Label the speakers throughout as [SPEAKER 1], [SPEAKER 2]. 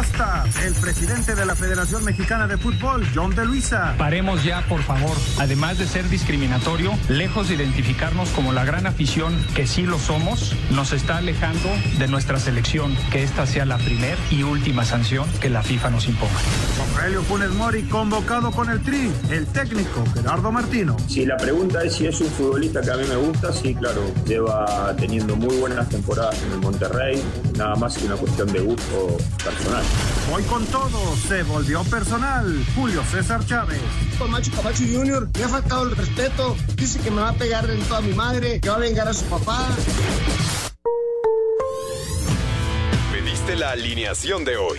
[SPEAKER 1] basta. El presidente de la Federación Mexicana de Fútbol, John de Luisa.
[SPEAKER 2] Paremos ya, por favor. Además de ser discriminatorio, lejos de identificarnos como la gran afición que sí lo somos, nos está alejando de nuestra selección. Que esta sea la primera y última sanción que la FIFA nos imponga.
[SPEAKER 1] Rogelio Funes Mori convocado con el Tri, el técnico Gerardo Martino.
[SPEAKER 3] Si la pregunta es si es un futbolista que a mí me gusta, sí, claro, lleva teniendo muy buenas temporadas en el Monterrey, nada más que una cuestión de gusto personal.
[SPEAKER 1] Hoy con todo se volvió personal. Julio César Chávez.
[SPEAKER 4] Macho Camacho Jr. me ha faltado el respeto. Dice que me va a pegar en toda mi madre, que va a vengar a su papá.
[SPEAKER 5] Pediste la alineación de hoy.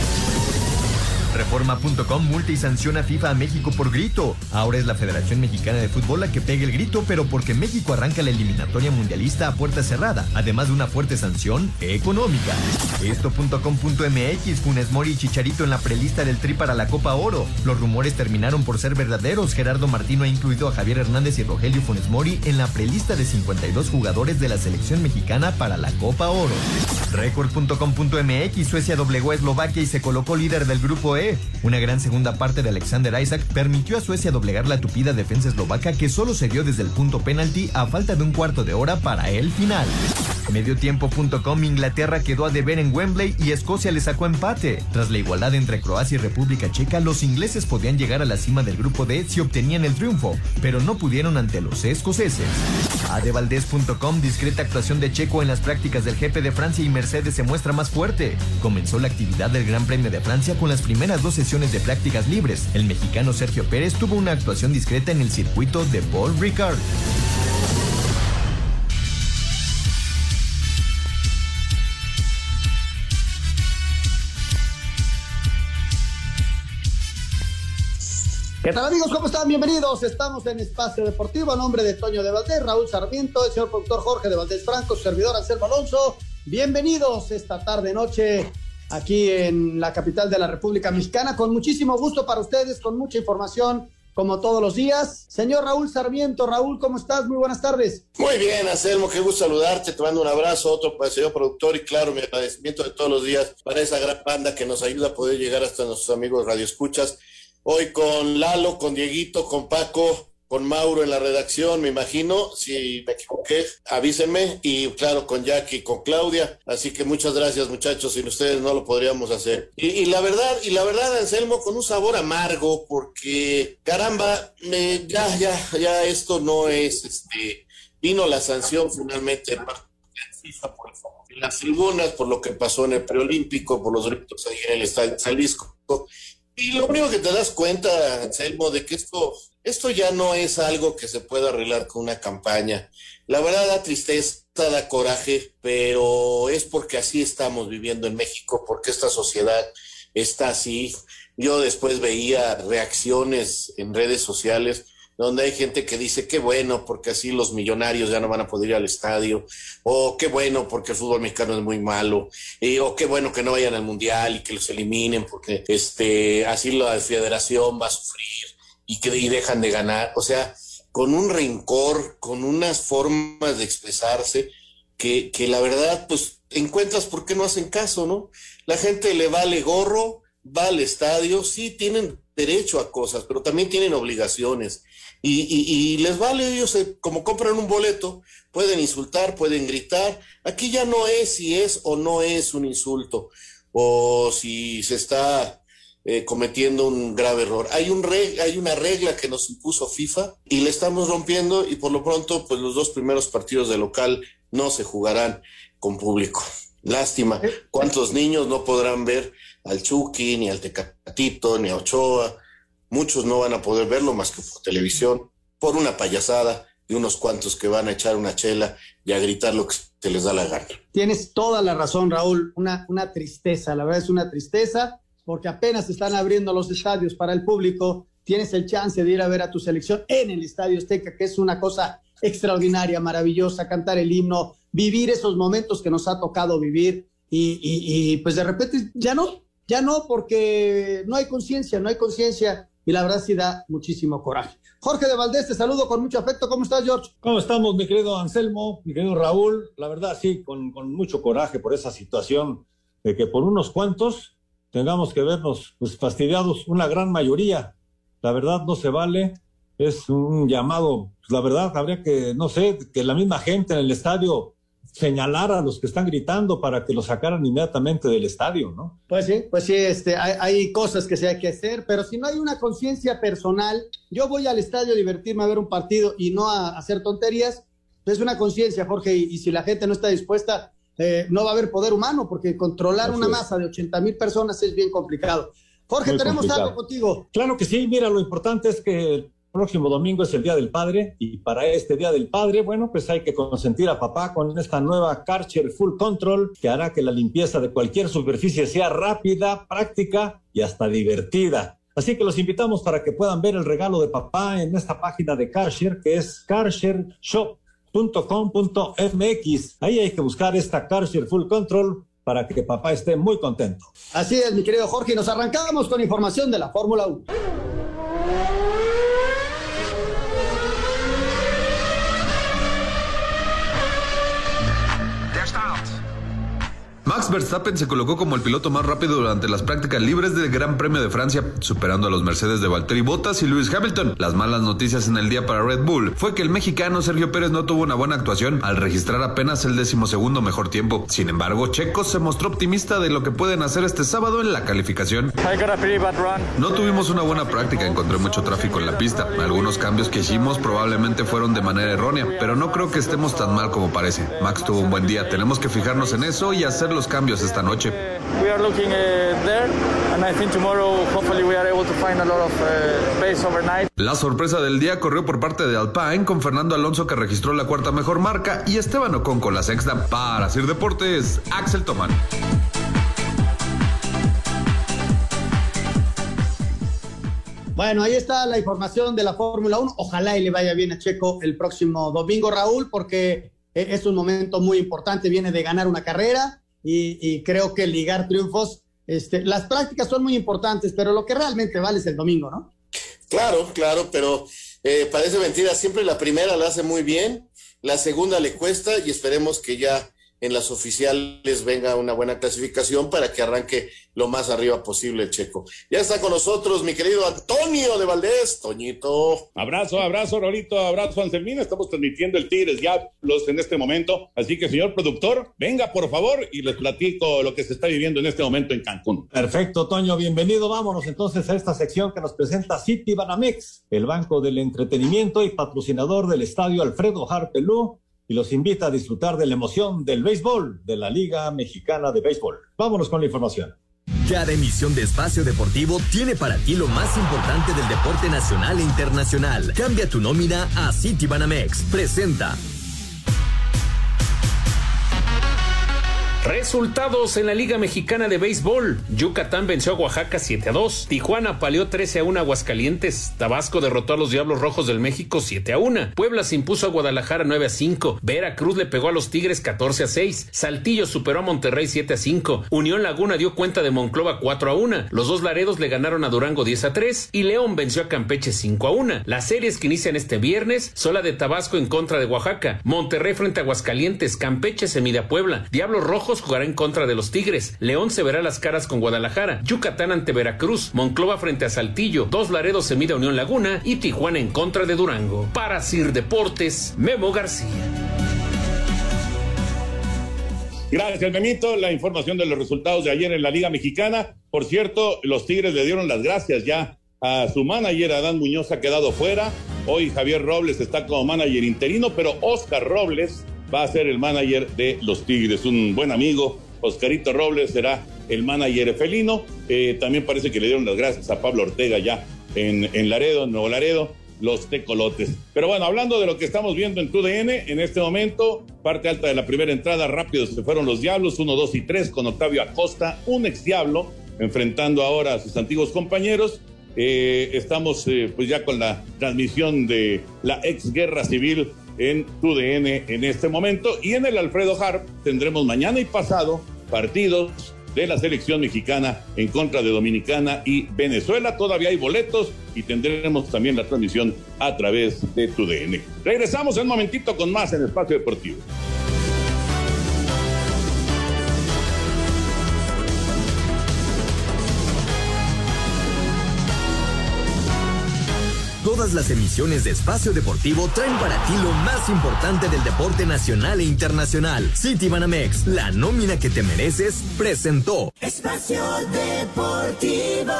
[SPEAKER 6] Reforma.com multa y sanciona FIFA a México por grito. Ahora es la Federación Mexicana de Fútbol la que pega el grito, pero porque México arranca la eliminatoria mundialista a puerta cerrada, además de una fuerte sanción económica. Esto.com.mx, Funes Mori y Chicharito en la prelista del Tri para la Copa Oro. Los rumores terminaron por ser verdaderos. Gerardo Martino ha incluido a Javier Hernández y Rogelio Funes Mori en la prelista de 52 jugadores de la selección mexicana para la Copa Oro. Record.com.mx, Suecia doblegó a Eslovaquia y se colocó líder del grupo E. Una gran segunda parte de Alexander Isaac permitió a Suecia doblegar la tupida defensa eslovaca que solo se dio desde el punto penalti a falta de un cuarto de hora para el final. Mediotiempo.com Inglaterra quedó a deber en Wembley y Escocia le sacó empate. Tras la igualdad entre Croacia y República Checa, los ingleses podían llegar a la cima del grupo D si obtenían el triunfo, pero no pudieron ante los escoceses. Adevaldez.com discreta actuación de Checo en las prácticas del jefe de Francia y Mercedes se muestra más fuerte. Comenzó la actividad del Gran Premio de Francia con las primeras dos sesiones de prácticas libres. El mexicano Sergio Pérez tuvo una actuación discreta en el circuito de Paul Ricard.
[SPEAKER 4] ¿Qué tal amigos? ¿Cómo están? Bienvenidos. Estamos en Espacio Deportivo a nombre de Toño de Valdés, Raúl Sarmiento, el señor productor Jorge de Valdés Franco, servidor Anselmo Alonso. Bienvenidos esta tarde noche aquí en la capital de la República Mexicana con muchísimo gusto para ustedes, con mucha información como todos los días. Señor Raúl Sarmiento, Raúl, ¿cómo estás? Muy buenas tardes.
[SPEAKER 7] Muy bien, Anselmo, qué gusto saludarte, te mando un abrazo, otro para el señor productor y claro, mi agradecimiento de todos los días para esa gran banda que nos ayuda a poder llegar hasta nuestros amigos radioescuchas. Hoy con Lalo, con Dieguito, con Paco, con Mauro en la redacción, me imagino. Si me equivoqué, avísenme. Y claro, con Jackie, con Claudia. Así que muchas gracias, muchachos. Sin ustedes no lo podríamos hacer. Y, y la verdad, y la verdad, Anselmo, con un sabor amargo, porque caramba, me, ya, ya, ya esto no es este. Vino la sanción finalmente en las tribunas, por lo que pasó en el preolímpico, por los gritos ahí en el estadio Jalisco. Y lo único que te das cuenta, Anselmo, de que esto, esto ya no es algo que se pueda arreglar con una campaña. La verdad da tristeza, da coraje, pero es porque así estamos viviendo en México, porque esta sociedad está así. Yo después veía reacciones en redes sociales donde hay gente que dice qué bueno porque así los millonarios ya no van a poder ir al estadio, o qué bueno porque el fútbol mexicano es muy malo, y, o qué bueno que no vayan al mundial y que los eliminen porque este así la federación va a sufrir y que y dejan de ganar, o sea, con un rencor, con unas formas de expresarse que, que la verdad pues encuentras por qué no hacen caso, ¿no? La gente le vale gorro, va al estadio, sí tienen derecho a cosas, pero también tienen obligaciones. Y, y, y, les vale, ellos eh, como compran un boleto, pueden insultar, pueden gritar. Aquí ya no es si es o no es un insulto, o si se está eh, cometiendo un grave error. Hay, un re, hay una regla que nos impuso FIFA y le estamos rompiendo y por lo pronto, pues los dos primeros partidos de local no se jugarán con público. Lástima. ¿Cuántos niños no podrán ver al Chucky, ni al Tecatito, ni a Ochoa? Muchos no van a poder verlo más que por televisión, por una payasada. de unos cuantos que van a echar una chela y a gritar lo que se les da la gana.
[SPEAKER 4] Tienes toda la razón, Raúl. Una, una tristeza, la verdad es una tristeza, porque apenas están abriendo los estadios para el público. Tienes el chance de ir a ver a tu selección en el Estadio Azteca, que es una cosa extraordinaria, maravillosa, cantar el himno, vivir esos momentos que nos ha tocado vivir y, y, y pues de repente ya no, ya no, porque no hay conciencia, no hay conciencia y la verdad sí da muchísimo coraje. Jorge de Valdés, te saludo con mucho afecto. ¿Cómo estás, George?
[SPEAKER 8] ¿Cómo estamos, mi querido Anselmo, mi querido Raúl? La verdad, sí, con, con mucho coraje por esa situación de que por unos cuantos tengamos que vernos pues, fastidiados, una gran mayoría. La verdad no se vale. Es un llamado, pues, la verdad, habría que, no sé, que la misma gente en el estadio señalar a los que están gritando para que lo sacaran inmediatamente del estadio, ¿no?
[SPEAKER 4] Pues sí, pues sí, este, hay, cosas que se hay que hacer, pero si no hay una conciencia personal, yo voy al estadio a divertirme a ver un partido y no a, hacer tonterías, es una conciencia, Jorge, y, si la gente no está dispuesta, eh, no va a haber poder humano, porque controlar Así una es. masa de 80 mil personas es bien complicado. Jorge, Muy tenemos complicado. algo contigo.
[SPEAKER 8] Claro que sí, mira, lo importante es que próximo domingo es el Día del Padre y para este Día del Padre, bueno, pues hay que consentir a papá con esta nueva Karcher Full Control que hará que la limpieza de cualquier superficie sea rápida, práctica y hasta divertida. Así que los invitamos para que puedan ver el regalo de papá en esta página de Karcher que es karchershop.com.mx. Ahí hay que buscar esta Karcher Full Control para que papá esté muy contento.
[SPEAKER 4] Así es, mi querido Jorge, nos arrancábamos con información de la Fórmula 1.
[SPEAKER 9] Max Verstappen se colocó como el piloto más rápido durante las prácticas libres del Gran Premio de Francia, superando a los Mercedes de Valtteri Bottas y Lewis Hamilton. Las malas noticias en el día para Red Bull fue que el mexicano Sergio Pérez no tuvo una buena actuación al registrar apenas el decimosegundo mejor tiempo. Sin embargo, Checo se mostró optimista de lo que pueden hacer este sábado en la calificación. No tuvimos una buena práctica, encontré mucho tráfico en la pista. Algunos cambios que hicimos probablemente fueron de manera errónea, pero no creo que estemos tan mal como parece. Max tuvo un buen día, tenemos que fijarnos en eso y hacer los cambios esta noche. La sorpresa del día corrió por parte de Alpine con Fernando Alonso que registró la cuarta mejor marca y Esteban Ocon con la sexta. Para Sir Deportes, Axel Tomán.
[SPEAKER 4] Bueno, ahí está la información de la Fórmula 1. Ojalá y le vaya bien a Checo el próximo domingo, Raúl, porque es un momento muy importante. Viene de ganar una carrera y, y, creo que ligar triunfos, este, las prácticas son muy importantes, pero lo que realmente vale es el domingo, ¿no?
[SPEAKER 7] Claro, claro, pero eh, parece mentira, siempre la primera la hace muy bien, la segunda le cuesta y esperemos que ya en las oficiales venga una buena clasificación para que arranque lo más arriba posible el checo. Ya está con nosotros mi querido Antonio de Valdés, Toñito.
[SPEAKER 10] Abrazo, abrazo, Rolito, abrazo, Anselmina. Estamos transmitiendo el Tigres Diablos en este momento. Así que, señor productor, venga por favor y les platico lo que se está viviendo en este momento en Cancún.
[SPEAKER 8] Perfecto, Toño, bienvenido. Vámonos entonces a esta sección que nos presenta City Banamex, el banco del entretenimiento y patrocinador del estadio Alfredo Harpelú y los invita a disfrutar de la emoción del béisbol de la Liga Mexicana de Béisbol. Vámonos con la información.
[SPEAKER 5] Cada emisión de Espacio Deportivo tiene para ti lo más importante del deporte nacional e internacional. Cambia tu nómina a Citibanamex. Presenta.
[SPEAKER 11] Resultados en la Liga Mexicana de Béisbol. Yucatán venció a Oaxaca 7 a 2. Tijuana palió 13 a 1 a Aguascalientes. Tabasco derrotó a los Diablos Rojos del México 7 a 1. Puebla se impuso a Guadalajara 9 a 5. Veracruz le pegó a los Tigres 14 a 6. Saltillo superó a Monterrey 7 a 5. Unión Laguna dio cuenta de Monclova 4 a 1. Los dos Laredos le ganaron a Durango 10 a 3. Y León venció a Campeche 5 a 1. Las series que inician este viernes son la de Tabasco en contra de Oaxaca. Monterrey frente a Aguascalientes. Campeche se mide a Puebla. Diablos Rojos jugará en contra de los Tigres. León se verá las caras con Guadalajara. Yucatán ante Veracruz. Monclova frente a Saltillo. Dos Laredos se mide a Unión Laguna. Y Tijuana en contra de Durango. Para Sir Deportes, Memo García.
[SPEAKER 10] Gracias, Memito. La información de los resultados de ayer en la Liga Mexicana. Por cierto, los Tigres le dieron las gracias ya a su manager, Adán Muñoz, ha quedado fuera. Hoy Javier Robles está como manager interino, pero Oscar Robles va a ser el manager de los Tigres, un buen amigo. Oscarito Robles será el manager felino. Eh, también parece que le dieron las gracias a Pablo Ortega ya en, Laredo, en Nuevo Laredo. los tecolotes. Pero bueno, hablando de lo que estamos viendo en TUDN, en este momento, parte alta de la primera entrada, rápido se fueron los Diablos, 1, 2 y 3 con Octavio Acosta, un ex Diablo, enfrentando ahora a sus antiguos compañeros. Eh, estamos eh, pues ya con la transmisión de la ex guerra civil en TUDN en este momento y en el Alfredo Harp tendremos mañana y pasado partidos de la selección mexicana en contra de Dominicana y Venezuela. Todavía hay boletos y tendremos también la transmisión a través de TUDN. Regresamos en un momentito con más en Espacio Deportivo.
[SPEAKER 5] Las emisiones de Espacio Deportivo traen para ti lo más importante del deporte nacional e internacional. City Banamex, la nómina que te mereces, presentó
[SPEAKER 12] Espacio Deportivo.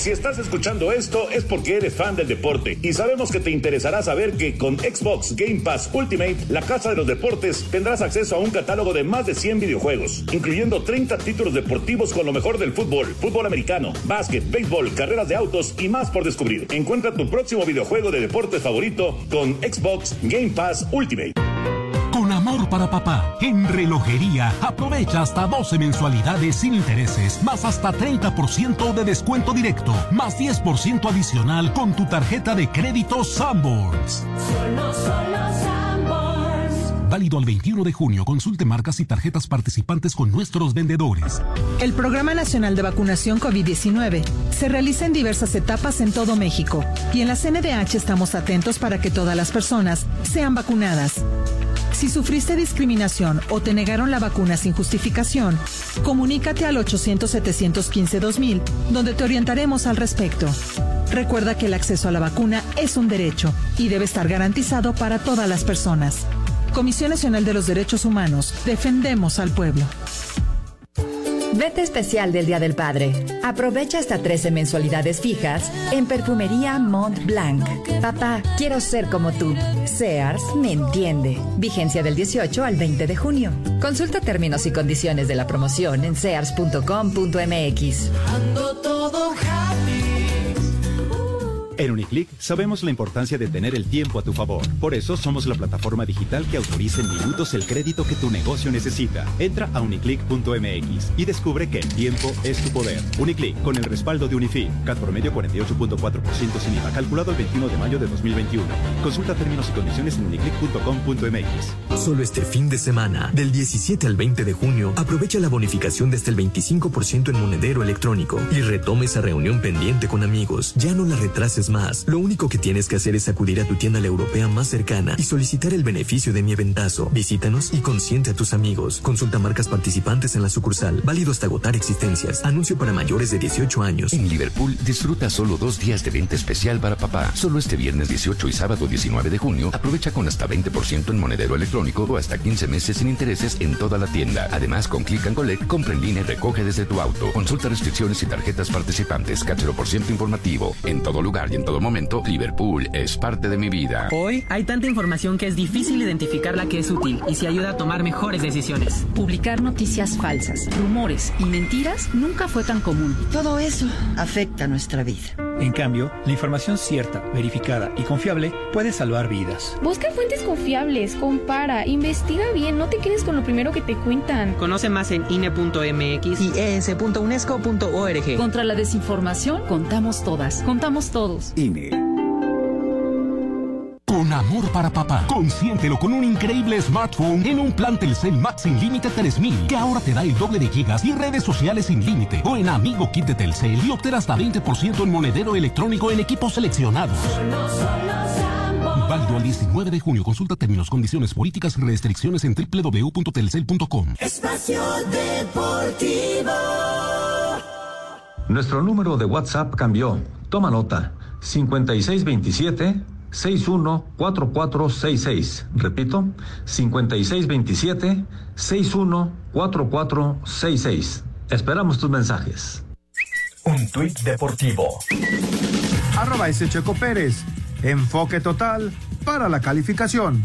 [SPEAKER 13] Si estás escuchando esto es porque eres fan del deporte y sabemos que te interesará saber que con Xbox Game Pass Ultimate, la casa de los deportes, tendrás acceso a un catálogo de más de 100 videojuegos, incluyendo 30 títulos deportivos con lo mejor del fútbol, fútbol americano, básquet, béisbol, carreras de autos y más por descubrir. Encuentra tu próximo videojuego de deporte favorito con Xbox Game Pass Ultimate.
[SPEAKER 14] Con amor para papá, en relojería, aprovecha hasta 12 mensualidades sin intereses, más hasta 30% de descuento directo, más 10% adicional con tu tarjeta de crédito Sanborns.
[SPEAKER 12] Solo, solo Sanborns.
[SPEAKER 14] Válido al 21 de junio. Consulte marcas y tarjetas participantes con nuestros vendedores.
[SPEAKER 15] El Programa Nacional de Vacunación COVID-19 se realiza en diversas etapas en todo México y en la CNDH estamos atentos para que todas las personas sean vacunadas. Si sufriste discriminación o te negaron la vacuna sin justificación, comunícate al 800-715-2000, donde te orientaremos al respecto. Recuerda que el acceso a la vacuna es un derecho y debe estar garantizado para todas las personas. Comisión Nacional de los Derechos Humanos, defendemos al pueblo.
[SPEAKER 16] Vete especial del Día del Padre. Aprovecha hasta 13 mensualidades fijas en Perfumería Mont Blanc. Papá, quiero ser como tú. Sears me entiende. Vigencia del 18 al 20 de junio. Consulta términos y condiciones de la promoción en sears.com.mx.
[SPEAKER 17] En Uniclick sabemos la importancia de tener el tiempo a tu favor. Por eso somos la plataforma digital que autoriza en minutos el crédito que tu negocio necesita. Entra a uniclick.mx y descubre que el tiempo es tu poder. Uniclick, con el respaldo de Unifi. CAT promedio 48.4% sin IVA, calculado el 21 de mayo de 2021. Consulta términos y condiciones en uniclick.com.mx.
[SPEAKER 5] Solo este fin de semana, del 17 al 20 de junio, aprovecha la bonificación de hasta el 25% en monedero electrónico y retome esa reunión pendiente con amigos. Ya no la retrases más. Lo único que tienes que hacer es acudir a tu tienda la europea más cercana y solicitar el beneficio de mi eventazo. Visítanos y consiente a tus amigos. Consulta marcas participantes en la sucursal. Válido hasta agotar existencias. Anuncio para mayores de 18 años.
[SPEAKER 18] En Liverpool disfruta solo dos días de venta especial para papá. Solo este viernes 18 y sábado 19 de junio aprovecha con hasta 20% en monedero electrónico o hasta 15 meses sin intereses en toda la tienda. Además, con Click and Collect, compra en línea y recoge desde tu auto. Consulta restricciones y tarjetas participantes. Cachero por ciento informativo. En todo lugar y en todo momento, Liverpool es parte de mi vida.
[SPEAKER 19] Hoy hay tanta información que es difícil identificar la que es útil y si ayuda a tomar mejores decisiones.
[SPEAKER 20] Publicar noticias falsas, rumores y mentiras nunca fue tan común. Todo eso afecta nuestra vida.
[SPEAKER 21] En cambio, la información cierta, verificada y confiable puede salvar vidas.
[SPEAKER 22] Busca fuentes confiables, compara, investiga bien, no te quedes con lo primero que te cuentan.
[SPEAKER 19] Conoce más en INE.mx y es.unesco.org.
[SPEAKER 20] Contra la desinformación, contamos todas, contamos todos.
[SPEAKER 21] INE.
[SPEAKER 14] Amor para papá, consiéntelo con un increíble smartphone en un plan Telcel Max sin límite 3000, que ahora te da el doble de gigas y redes sociales sin límite. O en Amigo Kit de Telcel y obtén hasta 20% en monedero electrónico en equipos seleccionados. Válido al 19 de junio. Consulta términos, condiciones, políticas y restricciones en www.telcel.com.
[SPEAKER 12] Espacio Deportivo.
[SPEAKER 23] Nuestro número de WhatsApp cambió. Toma nota. 5627 614466. Repito, 5627 614466. Esperamos tus mensajes.
[SPEAKER 5] Un tuit deportivo.
[SPEAKER 1] Arroba ese Checo Pérez. Enfoque total para la calificación.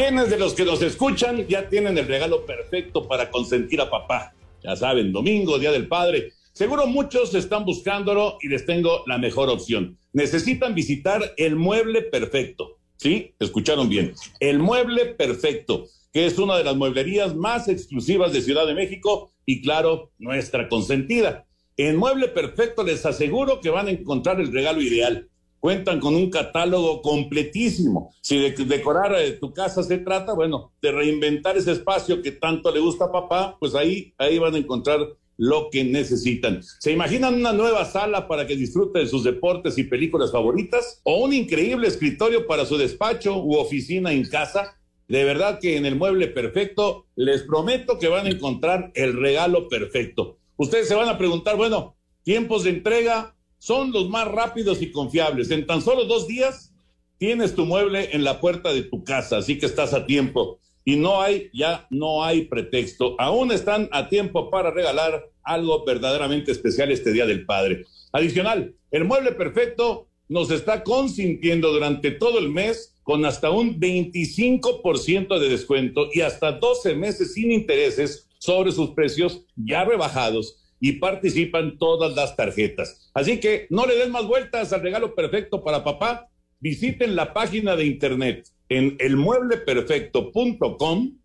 [SPEAKER 10] ¿Quiénes de los que nos escuchan ya tienen el regalo perfecto para consentir a papá? Ya saben, domingo, Día del Padre. Seguro muchos están buscándolo y les tengo la mejor opción. Necesitan visitar el mueble perfecto. ¿Sí? Escucharon bien. El mueble perfecto, que es una de las mueblerías más exclusivas de Ciudad de México y claro, nuestra consentida. En Mueble Perfecto les aseguro que van a encontrar el regalo ideal. Cuentan con un catálogo completísimo. Si de decorar eh, tu casa se trata, bueno, de reinventar ese espacio que tanto le gusta a papá, pues ahí, ahí van a encontrar lo que necesitan. ¿Se imaginan una nueva sala para que disfrute de sus deportes y películas favoritas? ¿O un increíble escritorio para su despacho u oficina en casa? De verdad que en el mueble perfecto les prometo que van a encontrar el regalo perfecto. Ustedes se van a preguntar, bueno, tiempos de entrega son los más rápidos y confiables. En tan solo dos días tienes tu mueble en la puerta de tu casa, así que estás a tiempo. Y no hay, ya no hay pretexto. Aún están a tiempo para regalar algo verdaderamente especial este Día del Padre. Adicional, el mueble perfecto nos está consintiendo durante todo el mes con hasta un 25% de descuento y hasta 12 meses sin intereses sobre sus precios ya rebajados y participan todas las tarjetas. Así que no le den más vueltas al regalo perfecto para papá. Visiten la página de internet en elmuebleperfecto.com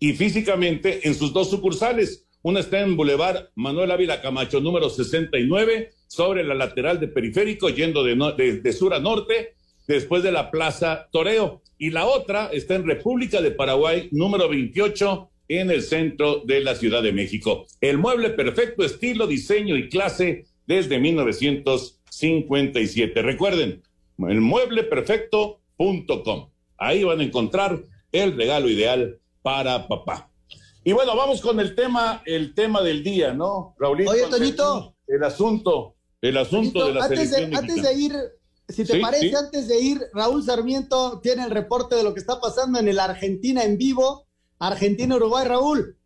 [SPEAKER 10] y físicamente en sus dos sucursales. Una está en Boulevard Manuel Ávila Camacho, número 69, sobre la lateral de periférico, yendo de, de- de sur a norte, después de la Plaza Toreo. Y la otra está en República de Paraguay, número 28, en el centro de la Ciudad de México. El mueble perfecto, estilo, diseño y clase desde 1957. Recuerden, el muebleperfecto.com. Ahí van a encontrar el regalo ideal para papá. Y bueno, vamos con el tema, el tema del día, ¿no, Raulito?
[SPEAKER 4] Oye, Toñito.
[SPEAKER 10] El asunto, el asunto de la
[SPEAKER 4] antes, de, antes de ir, si te
[SPEAKER 10] Sí,
[SPEAKER 4] parece,
[SPEAKER 10] sí.
[SPEAKER 4] antes de ir, Raúl Sarmiento tiene el reporte de lo que está pasando en el Argentina en vivo. Argentina-Uruguay, Raúl.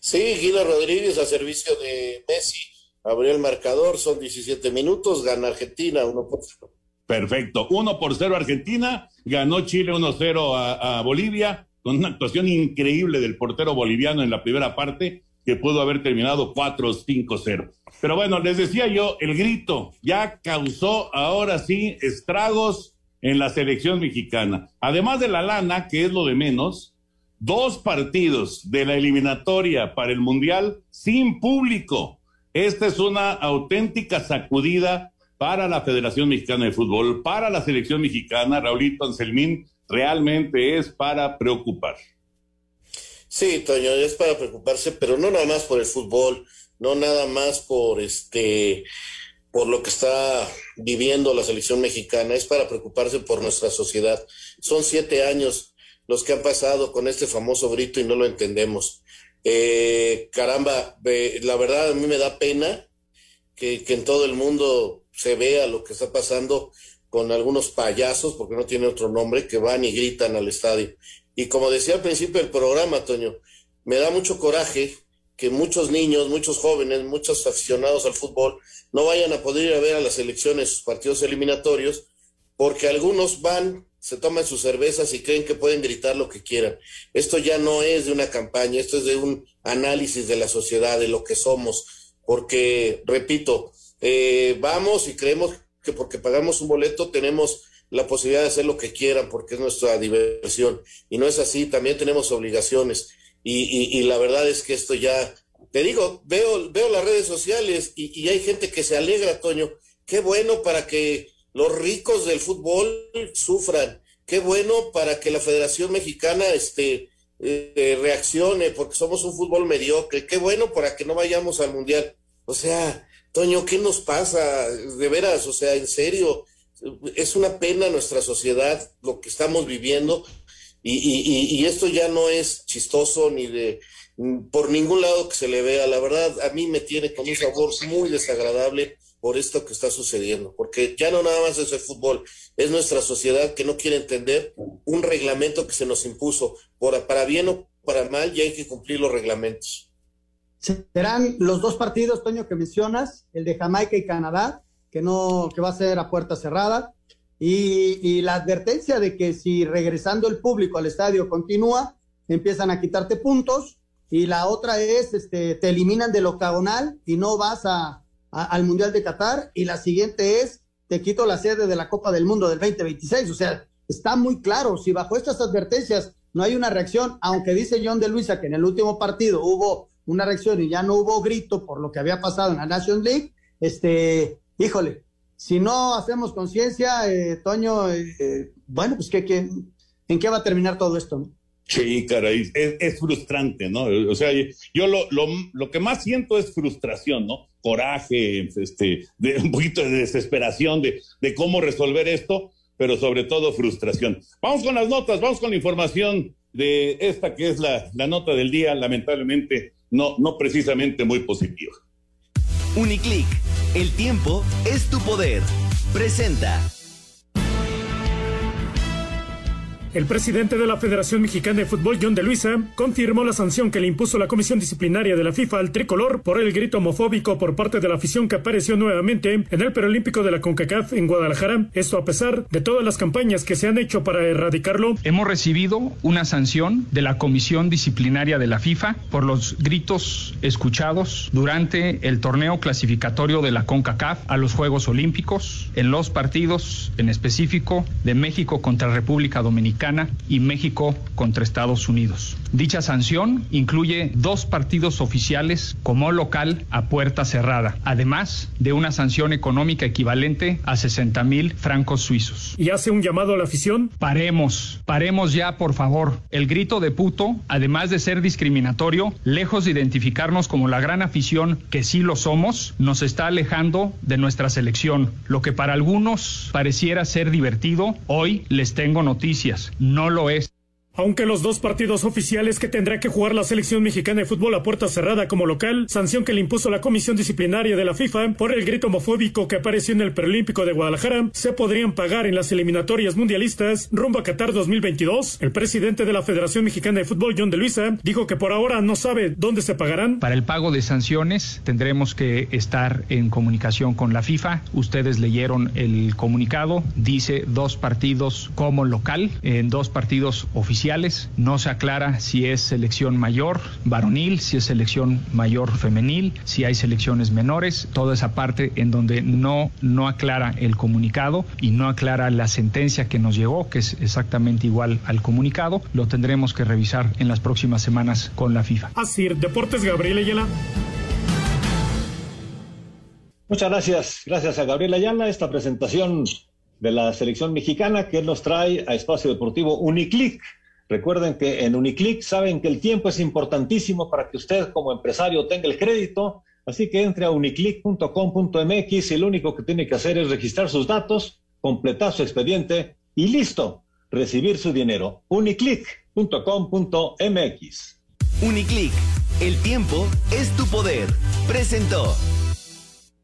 [SPEAKER 7] Sí, Guido Rodríguez a servicio de Messi abrió el marcador, son 17 minutos, gana Argentina 1 por 0.
[SPEAKER 10] Perfecto. 1 por 0 Argentina, ganó Chile 1-0 a, a Bolivia, con una actuación increíble del portero boliviano en la primera parte, que pudo haber terminado 4-5-0. Pero bueno, les decía yo, el grito ya causó ahora sí estragos en la selección mexicana. Además de la lana, que es lo de menos, dos partidos de la eliminatoria para el Mundial sin público. Esta es una auténtica sacudida para la Federación Mexicana de Fútbol, para la selección mexicana, Raulito Anselmín, realmente es para preocupar.
[SPEAKER 7] Sí, Toño, es para preocuparse, pero no nada más por el fútbol, no nada más por este, por lo que está viviendo la selección mexicana, es para preocuparse por nuestra sociedad. Son siete años los que han pasado con este famoso grito y no lo entendemos. Eh, caramba, la verdad a mí me da pena que, que en todo el mundo se vea lo que está pasando con algunos payasos, porque no tiene otro nombre, que van y gritan al estadio. Y como decía al principio del programa, Toño, me da mucho coraje que muchos niños, muchos jóvenes, muchos aficionados al fútbol no vayan a poder ir a ver a las elecciones, sus partidos eliminatorios, porque algunos van, se toman sus cervezas y creen que pueden gritar lo que quieran. Esto ya no es de una campaña, esto es de un análisis de la sociedad, de lo que somos, porque, repito, eh, vamos y creemos que porque pagamos un boleto tenemos la posibilidad de hacer lo que quieran porque es nuestra diversión. Y no es así, también tenemos obligaciones. Y, y- y la verdad es que esto ya, te digo, veo, veo las redes sociales y, y hay gente que se alegra, Toño. Qué bueno para que los ricos del fútbol sufran. Qué bueno para que la Federación Mexicana este, eh, reaccione porque somos un fútbol mediocre. Qué bueno para que no vayamos al Mundial. O sea, Toño, ¿qué nos pasa? De veras, o sea, en serio, es una pena nuestra sociedad, lo que estamos viviendo, y- y esto ya no es chistoso ni de por ningún lado que se le vea. La verdad, a mí me tiene con un sabor muy desagradable por esto que está sucediendo, porque ya no nada más es el fútbol, es nuestra sociedad que no quiere entender un reglamento que se nos impuso, para bien o para mal, ya hay que cumplir los reglamentos.
[SPEAKER 4] Serán los dos partidos, Toño, que mencionas, el de Jamaica y Canadá, que no, que va a ser a puerta cerrada. y, y la advertencia de que si regresando el público al estadio continúa, empiezan a quitarte puntos y la otra es, este, te eliminan del octagonal y no vas a, al Mundial de Qatar y la siguiente es, te quito la sede de la Copa del Mundo del 2026. O sea, está muy claro, si bajo estas advertencias no hay una reacción, aunque dice John de Luisa que en el último partido hubo una reacción y ya no hubo grito por lo que había pasado en la Nations League, este, híjole, si no hacemos conciencia, eh, Toño, eh, eh, bueno, pues ¿qué, qué, ¿en qué va a terminar todo esto? no?
[SPEAKER 10] Sí, caray, es, frustrante, ¿no? O sea, yo lo, lo, lo que más siento es frustración, ¿no? Coraje, este, un poquito de desesperación de, de cómo resolver esto, pero sobre todo frustración. Vamos con las notas, vamos con la información de esta que es la, la nota del día, lamentablemente no, no precisamente muy positiva.
[SPEAKER 24] Uniclick, el tiempo es tu poder. Presenta.
[SPEAKER 25] El presidente de la Federación Mexicana de Fútbol, John de Luisa, confirmó la sanción que le impuso la Comisión Disciplinaria de la FIFA al tricolor por el grito homofóbico por parte de la afición que apareció nuevamente en el Perolímpico de la CONCACAF en Guadalajara. Esto a pesar de todas las campañas que se han hecho para erradicarlo.
[SPEAKER 26] Hemos recibido una sanción de la Comisión Disciplinaria de la FIFA por los gritos escuchados durante el torneo clasificatorio de la CONCACAF a los Juegos Olímpicos, en los partidos en específico de México contra República Dominicana y México contra Estados Unidos. Dicha sanción incluye dos partidos oficiales como local a puerta cerrada, además de una sanción económica equivalente a 60 mil francos suizos.
[SPEAKER 25] Y hace un llamado a la afición.
[SPEAKER 26] Paremos, paremos ya, por favor. El grito de puto, además de ser discriminatorio, lejos de identificarnos como la gran afición que sí lo somos, nos está alejando de nuestra selección. Lo que para algunos pareciera ser divertido, hoy les tengo noticias. No lo es.
[SPEAKER 25] Aunque los dos partidos oficiales que tendrá que jugar la selección mexicana de fútbol a puerta cerrada como local, sanción que le impuso la Comisión Disciplinaria de la FIFA por el grito homofóbico que apareció en el Perolímpico de Guadalajara, se podrían pagar en las eliminatorias mundialistas rumbo a Qatar 2022. El presidente de la Federación Mexicana de Fútbol, John de Luisa, dijo que por ahora no sabe dónde se pagarán.
[SPEAKER 26] Para el pago de sanciones tendremos que estar en comunicación con la FIFA. Ustedes leyeron el comunicado, dice dos partidos como local, en dos partidos oficiales. No se aclara si es selección mayor varonil, si es selección mayor femenil, si hay selecciones menores, toda esa parte en donde no, no aclara el comunicado y no aclara la sentencia que nos llegó, que es exactamente igual al comunicado, lo tendremos que revisar en las próximas semanas con la FIFA.
[SPEAKER 25] Así, Deportes Gabriel Ayala.
[SPEAKER 8] Muchas gracias, gracias a Gabriel Ayala, esta presentación de la selección mexicana que nos trae a Espacio Deportivo Uniclick. Recuerden que en Uniclick saben que el tiempo es importantísimo para que usted como empresario tenga el crédito, así que entre a uniclick.com.mx y lo único que tiene que hacer es registrar sus datos, completar su expediente y listo, recibir su dinero. uniclick.com.mx.
[SPEAKER 24] Uniclick, el tiempo es tu poder. Presentó.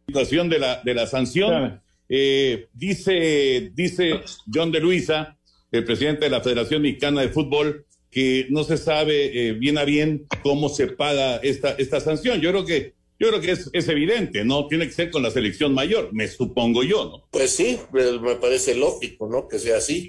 [SPEAKER 10] situación de la, de la sanción. Eh, dice, dice John de Luisa, el presidente de la Federación Mexicana de Fútbol, que no se sabe eh, bien a bien cómo se paga esta, esta sanción. Yo creo que, yo creo que es, es evidente, ¿no? Tiene que ser con la selección mayor, me supongo yo, ¿no?
[SPEAKER 7] Pues sí, me parece lógico, ¿no? Que sea así.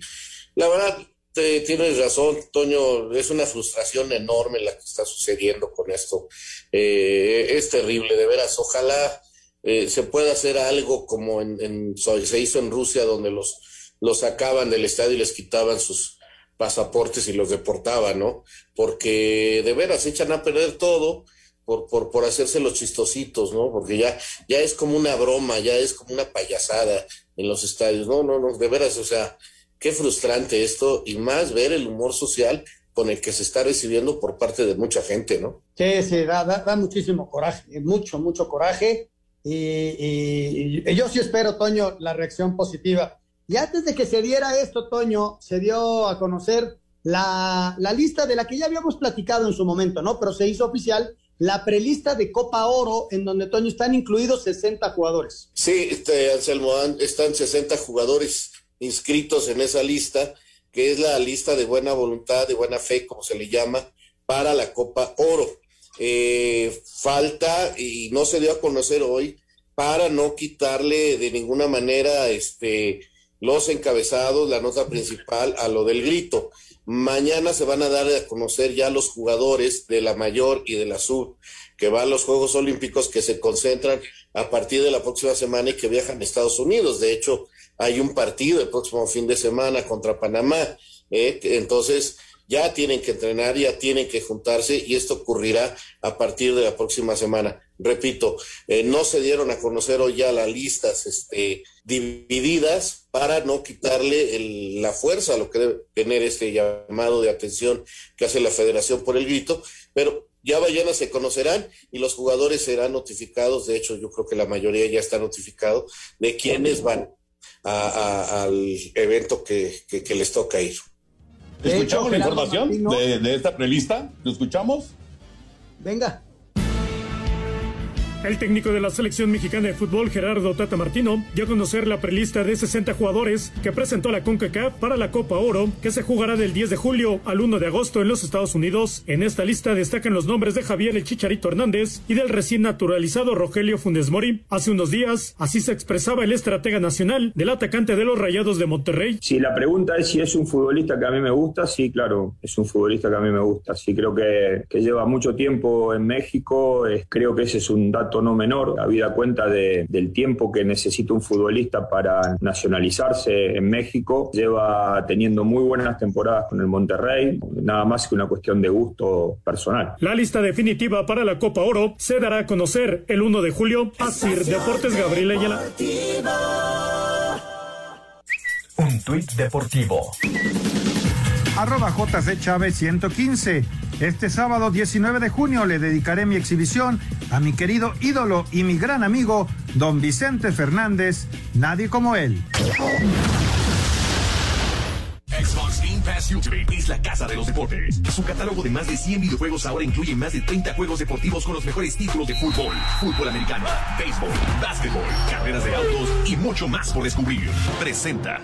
[SPEAKER 7] La verdad, te- tienes razón, Toño, es una frustración enorme la que está sucediendo con esto. Eh, es terrible, de veras. Ojalá eh, se pueda hacer algo como en, en- se hizo en Rusia, donde los, los sacaban del estadio y les quitaban sus pasaportes y los deportaban, ¿no? Porque de veras echan a perder todo por, por, por hacerse los chistositos, ¿no? Porque ya, ya es como una broma, ya es como una payasada en los estadios. No, no, no, de veras, o sea, qué frustrante esto y más ver el humor social con el que se está recibiendo por parte de mucha gente, ¿no?
[SPEAKER 4] Sí, sí, da, da, da muchísimo coraje, mucho, mucho coraje. Y, y- y yo sí espero, Toño, la reacción positiva. Y antes de que se diera esto, Toño, se dio a conocer la, la lista de la que ya habíamos platicado en su momento, ¿no? Pero se hizo oficial la prelista de Copa Oro, en donde, Toño, están incluidos 60 jugadores.
[SPEAKER 7] Sí, este, Anselmo, están 60 jugadores inscritos en esa lista, que es la lista de buena voluntad, de buena fe, como se le llama, para la Copa Oro. Eh, falta, y no se dio a conocer hoy, para no quitarle de ninguna manera este, los encabezados, la nota principal a lo del grito. Mañana se van a dar a conocer ya los jugadores de la mayor y de la sub que van a los Juegos Olímpicos que se concentran a partir de la próxima semana y que viajan a Estados Unidos. De hecho, hay un partido el próximo fin de semana contra Panamá. ¿eh? Entonces, ya tienen que entrenar, ya tienen que juntarse y esto ocurrirá a partir de la próxima semana. Repito, eh, no se dieron a conocer hoy ya las listas este, divididas para no quitarle el, la fuerza a lo que debe tener este llamado de atención que hace la federación por el grito, pero ya mañana se conocerán y los jugadores serán notificados, de hecho yo creo que la mayoría ya está notificado de quiénes van a, a, al evento que, que, que les toca ir.
[SPEAKER 10] ¿Escuchamos la información de, de, esta prelista? ¿Lo escuchamos?
[SPEAKER 4] Venga.
[SPEAKER 25] El técnico de la selección mexicana de fútbol, Gerardo Tata Martino, dio a conocer la prelista de 60 jugadores que presentó la CONCACAF para la Copa Oro, que se jugará del 10 de julio al 1 de agosto en los Estados Unidos. En esta lista destacan los nombres de Javier El Chicharito Hernández y del recién naturalizado Rogelio Funes Mori. Hace unos días, así se expresaba el estratega nacional del atacante de los Rayados de Monterrey.
[SPEAKER 27] Si la pregunta es si es un futbolista que a mí me gusta, sí, claro, es un futbolista que a mí me gusta. Sí, creo que, lleva mucho tiempo en México, creo que ese es un dato no menor, habida cuenta de, del tiempo que necesita un futbolista para nacionalizarse en México. Lleva teniendo muy buenas temporadas con el Monterrey, nada más que una cuestión de gusto personal.
[SPEAKER 25] La lista definitiva para la Copa Oro se dará a conocer el 1 de julio. Asir Deportes Gabriel Ayala.
[SPEAKER 5] Un tuit deportivo.
[SPEAKER 1] Arroba JC Chávez 115. Este sábado 19 de junio le dedicaré mi exhibición a mi querido ídolo y mi gran amigo, don Vicente Fernández, nadie como él.
[SPEAKER 28] Xbox Game Pass Ultimate es la casa de los deportes. Su catálogo de más de 100 videojuegos ahora incluye más de 30 juegos deportivos con los mejores títulos de fútbol, fútbol americano, béisbol, básquetbol, carreras de autos y mucho más por descubrir. Presenta.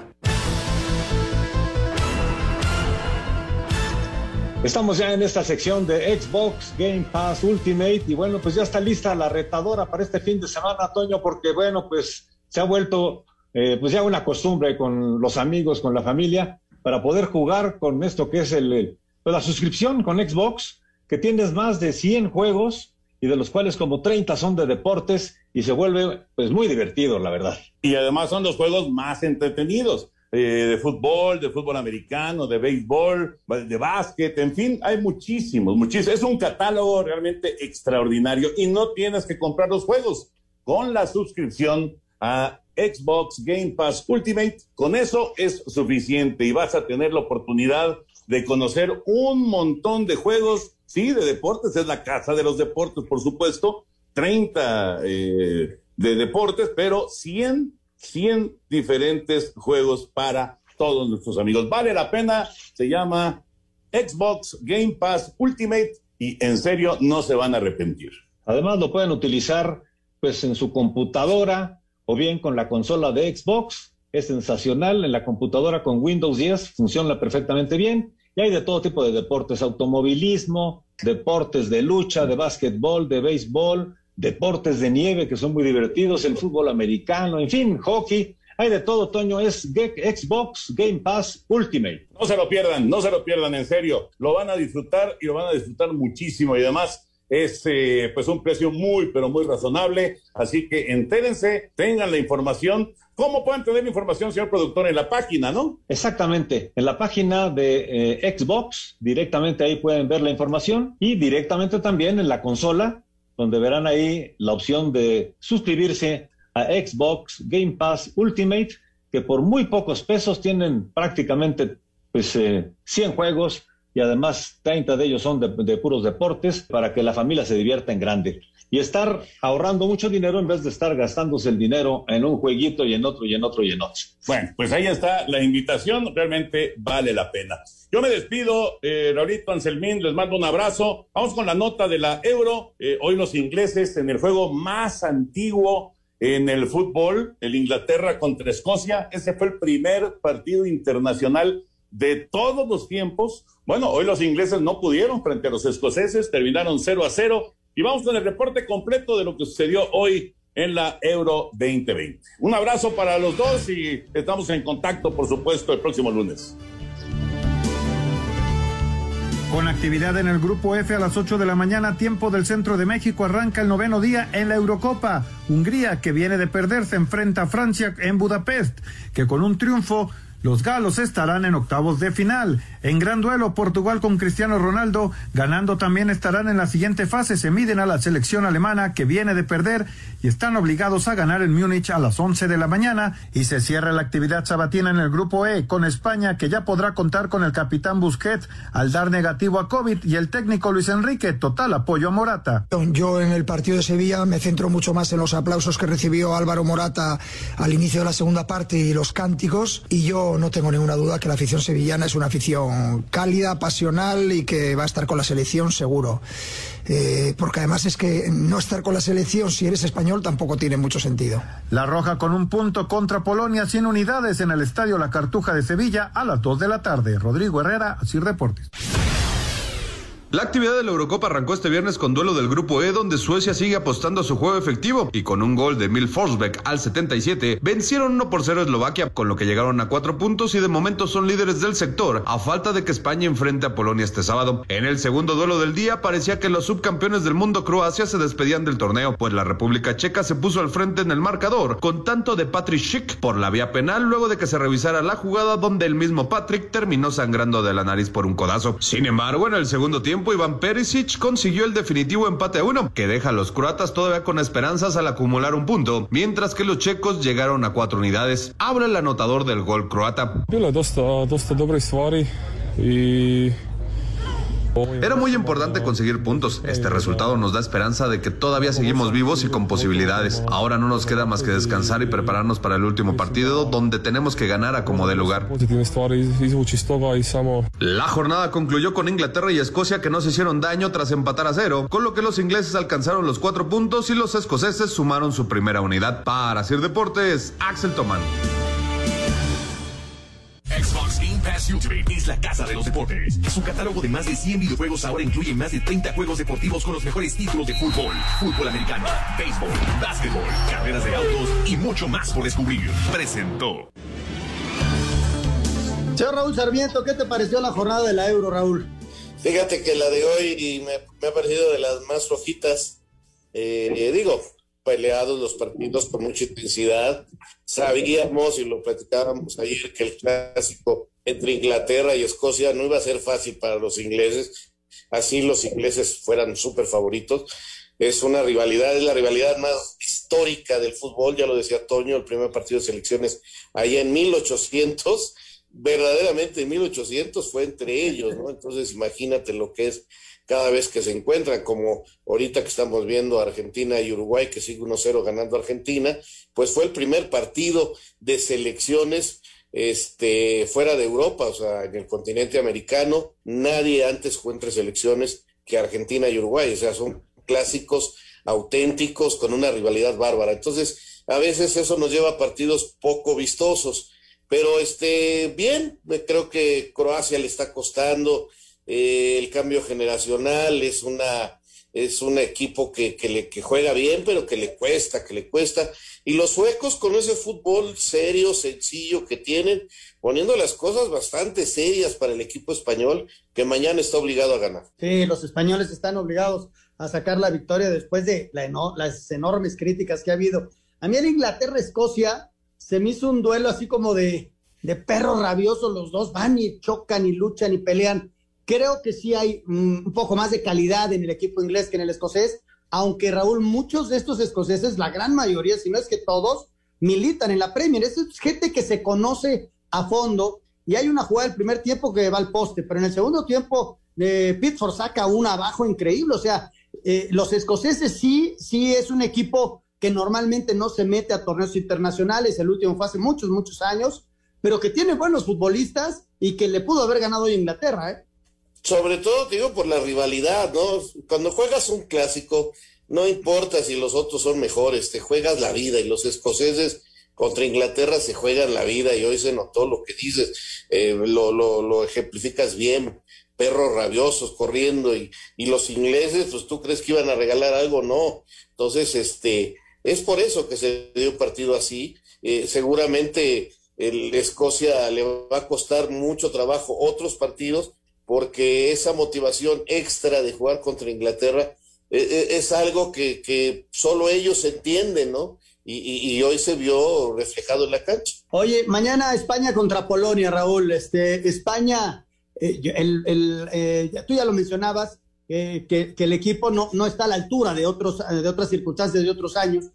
[SPEAKER 8] Estamos ya en esta sección de Xbox Game Pass Ultimate y bueno, pues ya está lista la retadora para este fin de semana, Toño, porque bueno, pues se ha vuelto eh, pues ya una costumbre con los amigos, con la familia, para poder jugar con esto que es el, pues la suscripción con Xbox, que tienes más de 100 juegos y de los cuales como 30 son de deportes y se vuelve pues muy divertido, la verdad.
[SPEAKER 10] Y además son los juegos más entretenidos. Eh, de fútbol, de fútbol americano, de béisbol, de básquet, en fin, hay muchísimos, muchísimos. Es un catálogo realmente extraordinario y no tienes que comprar los juegos con la suscripción a Xbox Game Pass Ultimate. Con eso es suficiente y vas a tener la oportunidad de conocer un montón de juegos, sí, de deportes, es la casa de los deportes, por supuesto, 30 eh, de deportes, pero 100 100 diferentes juegos para todos nuestros amigos. Vale la pena, se llama Xbox Game Pass Ultimate y en serio no se van a arrepentir.
[SPEAKER 8] Además lo pueden utilizar pues en su computadora o bien con la consola de Xbox. Es sensacional, en la computadora con Windows 10 funciona perfectamente bien. Y hay de todo tipo de deportes, automovilismo, deportes de lucha, de básquetbol, de béisbol, deportes de nieve que son muy divertidos, el fútbol americano, en fin, hockey. Hay de todo, Toño, es Xbox Game Pass Ultimate.
[SPEAKER 10] No se lo pierdan, no se lo pierdan, en serio. Lo van a disfrutar y lo van a disfrutar muchísimo. Y además es eh, pues un precio muy, pero muy razonable. Así que entérense, tengan la información. ¿Cómo pueden tener la información, señor productor? En la página, ¿no?
[SPEAKER 8] Exactamente, en la página de eh, Xbox, directamente ahí pueden ver la información y directamente también en la consola donde verán ahí la opción de suscribirse a Xbox Game Pass Ultimate, que por muy pocos pesos tienen prácticamente pues, eh, 100 juegos y además 30 de ellos son de, de, puros deportes para que la familia se divierta en grande y estar ahorrando mucho dinero en vez de estar gastándose el dinero en un jueguito y en otro y en otro y en otro.
[SPEAKER 10] Bueno, pues ahí está la invitación, realmente vale la pena. Yo me despido, eh, Raulito Anselmín, les mando un abrazo. Vamos con la nota de la Euro. Eh, hoy los ingleses en el juego más antiguo en el fútbol, el Inglaterra contra Escocia. Ese fue el primer partido internacional de todos los tiempos. Bueno, hoy los ingleses no pudieron frente a los escoceses, terminaron 0 a 0. Y vamos con el reporte completo de lo que sucedió hoy en la Euro 2020. Un abrazo para los dos y estamos en contacto, por supuesto, el próximo lunes.
[SPEAKER 1] Con actividad en el Grupo F a las 8 de la mañana, tiempo del centro de México, arranca el noveno día en la Eurocopa. Hungría, que viene de perder, se enfrenta a Francia en Budapest, que con un triunfo los galos estarán en octavos de final. En gran duelo, Portugal con Cristiano Ronaldo, ganando también estarán en la siguiente fase. Se miden a la selección alemana que viene de perder y están obligados a ganar en Múnich a las 11 de la mañana. Y se cierra la actividad sabatina en el grupo E con España, que ya podrá contar con el capitán Busquets al dar negativo a COVID y el técnico Luis Enrique, total apoyo a Morata.
[SPEAKER 29] Yo en el partido de Sevilla me centro mucho más en los aplausos que recibió Álvaro Morata al inicio de la segunda parte y los cánticos. Y no tengo ninguna duda que la afición sevillana es una afición cálida, pasional y que va a estar con la selección seguro. Eh, porque además es que no estar con la selección si eres español tampoco tiene mucho sentido.
[SPEAKER 1] La Roja con un punto contra Polonia, 100 unidades en el Estadio La Cartuja de Sevilla a las 2 de la tarde. Rodrigo Herrera, así reportes.
[SPEAKER 30] La actividad de la Eurocopa arrancó este viernes con duelo del grupo E donde Suecia sigue apostando a su juego efectivo y con un gol de Mil Forsbeck al 77 vencieron 1 por 0 a Eslovaquia con lo que llegaron a 4 puntos y de momento son líderes del sector a falta de que España enfrente a Polonia este sábado. En el segundo duelo del día parecía que los subcampeones del mundo Croacia se despedían del torneo pues la República Checa se puso al frente en el marcador con tanto de Patrick Schick por la vía penal luego de que se revisara la jugada donde el mismo Patrick terminó sangrando de la nariz por un codazo. Sin embargo en el segundo tiempo Iván Perisic consiguió el definitivo empate a uno, que deja a los croatas todavía con esperanzas al acumular un punto, mientras que los checos llegaron a cuatro unidades. Habla el anotador del gol croata. Era muy importante conseguir puntos. Este resultado nos da esperanza de que todavía seguimos vivos y con posibilidades. Ahora no nos queda más que descansar y prepararnos para el último partido donde tenemos que ganar a como de lugar. La jornada concluyó con Inglaterra y Escocia que no se hicieron daño tras empatar a cero, con lo que los ingleses alcanzaron los cuatro puntos y los escoceses sumaron su primera unidad. Para Sir Deportes, Axel Tomán.
[SPEAKER 28] Pass Ultimate es la casa de los deportes. Su catálogo de más de 100 videojuegos ahora incluye más de 30 juegos deportivos con los mejores títulos de fútbol, fútbol americano, béisbol, básquetbol, carreras de autos y mucho más por descubrir. Presentó.
[SPEAKER 4] Señor Raúl Sarmiento, ¿qué te pareció la jornada de la Euro, Raúl?
[SPEAKER 7] Fíjate que la de hoy me, me ha parecido de las más flojitas. Eh, digo, peleados los partidos con mucha intensidad. Sabíamos y lo platicábamos ayer que el clásico entre Inglaterra y Escocia no iba a ser fácil para los ingleses, así los ingleses fueran súper favoritos. Es una rivalidad, es la rivalidad más histórica del fútbol, ya lo decía Toño, el primer partido de selecciones allá en 1800, verdaderamente en 1800 fue entre ellos, ¿no? Entonces imagínate lo que es cada vez que se encuentran, como ahorita que estamos viendo Argentina y Uruguay, que sigue 1-0 ganando Argentina, pues fue el primer partido de selecciones este, fuera de Europa, o sea, en el continente americano, nadie antes jugó entre selecciones que Argentina y Uruguay, o sea, son clásicos auténticos con una rivalidad bárbara. Entonces, a veces eso nos lleva a partidos poco vistosos, pero este, bien, creo que Croacia le está costando, eh, el cambio generacional, es una es un equipo que, que, le, que juega bien, pero que le cuesta, que le cuesta. Y los suecos con ese fútbol serio, sencillo que tienen, poniendo las cosas bastante serias para el equipo español, que mañana está obligado a ganar.
[SPEAKER 4] Sí, los españoles están obligados a sacar la victoria después de las enormes críticas que ha habido. A mí en Inglaterra-Escocia se me hizo un duelo así como de, de perros rabiosos, los dos van y chocan y luchan y pelean. Creo que sí hay mm, un poco más de calidad en el equipo inglés que en el escocés, aunque Raúl, muchos de estos escoceses, la gran mayoría, si no es que todos, militan en la Premier. Es gente que se conoce a fondo y hay una jugada del primer tiempo que va al poste, pero en el segundo tiempo eh, Pitford saca una abajo increíble. O sea, eh, los escoceses sí, sí es un equipo que normalmente no se mete a torneos internacionales, el último fue hace muchos, muchos años, pero que tiene buenos futbolistas y que le pudo haber ganado hoy Inglaterra, ¿eh?
[SPEAKER 7] Sobre todo, te digo, por la rivalidad, ¿no? Cuando juegas un clásico, no importa si los otros son mejores, te juegas la vida y los escoceses contra Inglaterra se juegan la vida y hoy se notó lo que dices, eh, lo, lo, lo ejemplificas bien, perros rabiosos corriendo y, y los ingleses, pues tú crees que iban a regalar algo, no. Entonces, este, Es por eso que se dio un partido así. Eh, seguramente el Escocia le va a costar mucho trabajo otros partidos porque esa motivación extra de jugar contra Inglaterra eh, eh, es algo que, que solo ellos entienden, ¿no? Y, y- hoy se vio reflejado en la cancha.
[SPEAKER 4] Oye, mañana España contra Polonia, Raúl. Este, España, eh, el, el, eh, tú ya lo mencionabas, eh, que, que el equipo no, no está a la altura de, otros, de otras circunstancias de otros años,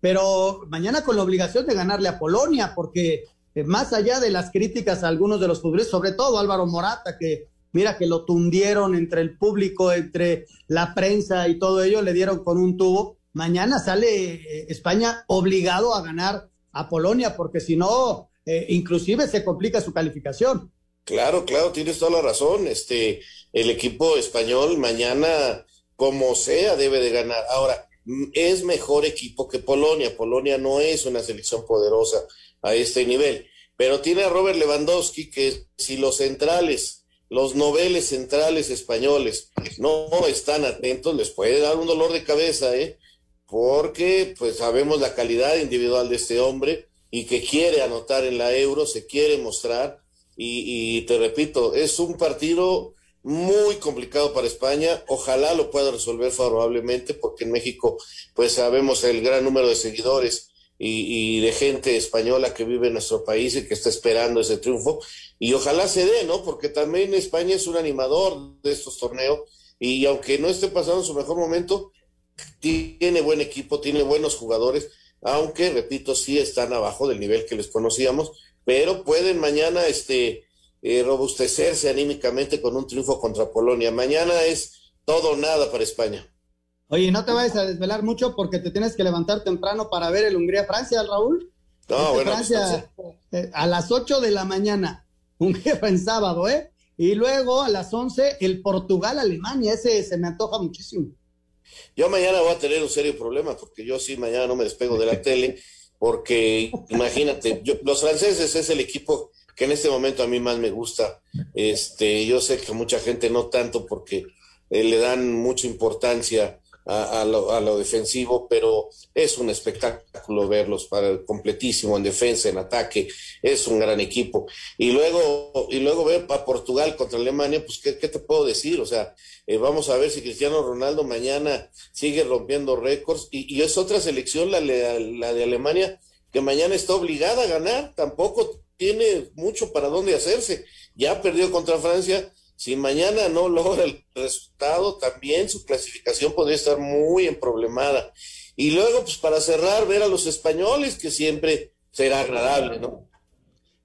[SPEAKER 4] pero mañana con la obligación de ganarle a Polonia, porque eh, más allá de las críticas a algunos de los futbolistas, sobre todo Álvaro Morata, que mira que lo tundieron entre el público, entre la prensa y todo ello, le dieron con un tubo. Mañana sale eh, España obligado a ganar a Polonia, porque si no, eh, inclusive se complica su calificación.
[SPEAKER 7] Claro, claro, tienes toda la razón. Este, el equipo español mañana, como sea, debe de ganar. Ahora, mm, es mejor equipo que Polonia. Polonia no es una selección poderosa a este nivel, pero tiene a Robert Lewandowski que si los centrales, los noveles centrales españoles no están atentos, les puede dar un dolor de cabeza, ¿eh? Porque pues sabemos la calidad individual de este hombre y que quiere anotar en la Euro, se quiere mostrar y, te repito, es un partido muy complicado para España. Ojalá lo pueda resolver favorablemente, porque en México, pues sabemos el gran número de seguidores y de gente española que vive en nuestro país y que está esperando ese triunfo. Y ojalá se dé, ¿no? Porque también España es un animador de estos torneos y aunque no esté pasando su mejor momento, tiene buen equipo, tiene buenos jugadores, aunque, repito, sí están abajo del nivel que les conocíamos, pero pueden mañana este, eh, robustecerse anímicamente con un triunfo contra Polonia. Mañana es todo o nada para España.
[SPEAKER 4] Oye, no te vayas a desvelar mucho porque te tienes que levantar temprano para ver el Hungría-Francia, Raúl.
[SPEAKER 7] No,
[SPEAKER 4] Este
[SPEAKER 7] bueno,
[SPEAKER 4] Francia eh, a las 8 de la mañana, Hungría en sábado, ¿eh? Y luego a las 11 el Portugal-Alemania, ese se me antoja muchísimo.
[SPEAKER 7] Yo mañana voy a tener un serio problema porque yo sí mañana no me despego de la tele porque imagínate, yo- los franceses es el equipo que en este momento a mí más me gusta. Este, yo sé que mucha gente no tanto porque eh, le dan mucha importancia a, a lo, a lo defensivo, pero es un espectáculo verlos para el completísimo en defensa, en ataque, es un gran equipo. Y luego, y luego ver a Portugal contra Alemania, pues ¿qué, qué te puedo decir? O sea, eh, vamos a ver si Cristiano Ronaldo mañana sigue rompiendo récords y, es otra selección, la, la, la de Alemania, que mañana está obligada a ganar, tampoco tiene mucho para dónde hacerse. Ya perdió contra Francia, si mañana no logra el resultado, también su clasificación podría estar muy emproblemada. Y luego, pues para cerrar, ver a los españoles, que siempre será agradable, ¿no?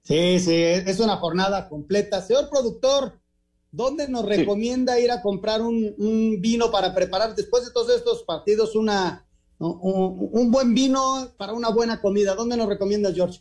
[SPEAKER 4] Sí, sí, es una jornada completa. Señor productor, ¿dónde nos recomienda ir a comprar un, un vino para preparar después de todos estos partidos una, un, un buen vino para una buena comida? ¿Dónde nos recomiendas, George?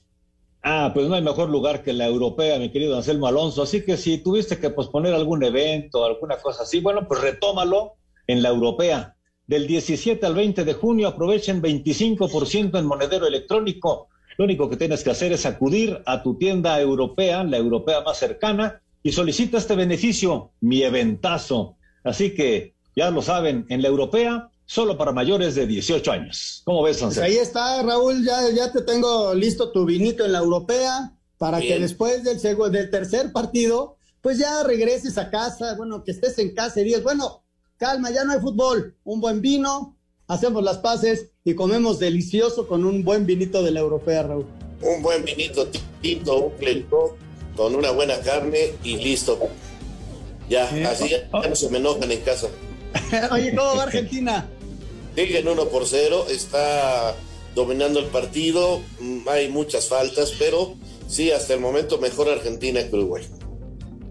[SPEAKER 8] Ah, pues no hay mejor lugar que la europea, mi querido Anselmo Alonso. Así que si tuviste que posponer algún evento, alguna cosa así, bueno, pues retómalo en la europea. Del 17 al 20 de junio aprovechen 25% en monedero electrónico. Lo único que tienes que hacer es acudir a tu tienda europea, la europea más cercana, y solicita este beneficio, mi eventazo. Así que ya lo saben, en la europea, solo para mayores de 18 años. ¿Cómo ves,
[SPEAKER 4] Pues
[SPEAKER 8] Anselmo?
[SPEAKER 4] ahí está, Raúl, ya, ya te tengo listo tu vinito en la europea para que después del, del tercer partido, pues ya regreses a casa, bueno, que estés en casa y digas, bueno, calma, ya no hay fútbol, un buen vino, hacemos las paces y comemos delicioso con un buen vinito de la europea, Raúl.
[SPEAKER 7] Un buen vinito tinto, un clericot, con una buena carne y listo. Ya, así ya, ya no se me enojan en casa.
[SPEAKER 4] Oye, ¿cómo va Argentina?
[SPEAKER 7] Siguen uno por cero, está dominando el partido, mm, hay muchas faltas, pero sí, hasta el momento mejor Argentina que Uruguay.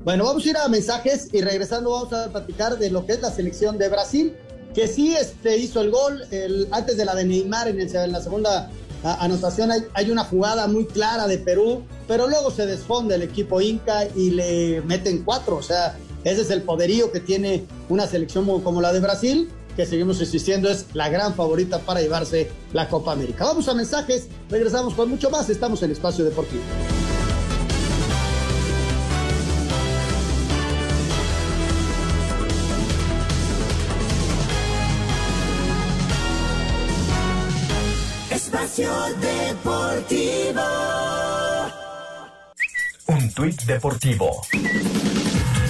[SPEAKER 4] Bueno, vamos a ir a mensajes y regresando vamos a platicar de lo que es la selección de Brasil, que sí este, hizo el gol antes de la de Neymar en, el- en la segunda anotación. Hay, hay una jugada muy clara de Perú, pero luego se desfonde el equipo Inca y le meten cuatro. O sea, ese es el poderío que tiene una selección mo- como la de Brasil, que seguimos insistiendo es la gran favorita para llevarse la Copa América. Vamos a mensajes, regresamos con mucho más. Estamos en Espacio Deportivo.
[SPEAKER 12] Espacio Deportivo.
[SPEAKER 31] Un tuit deportivo.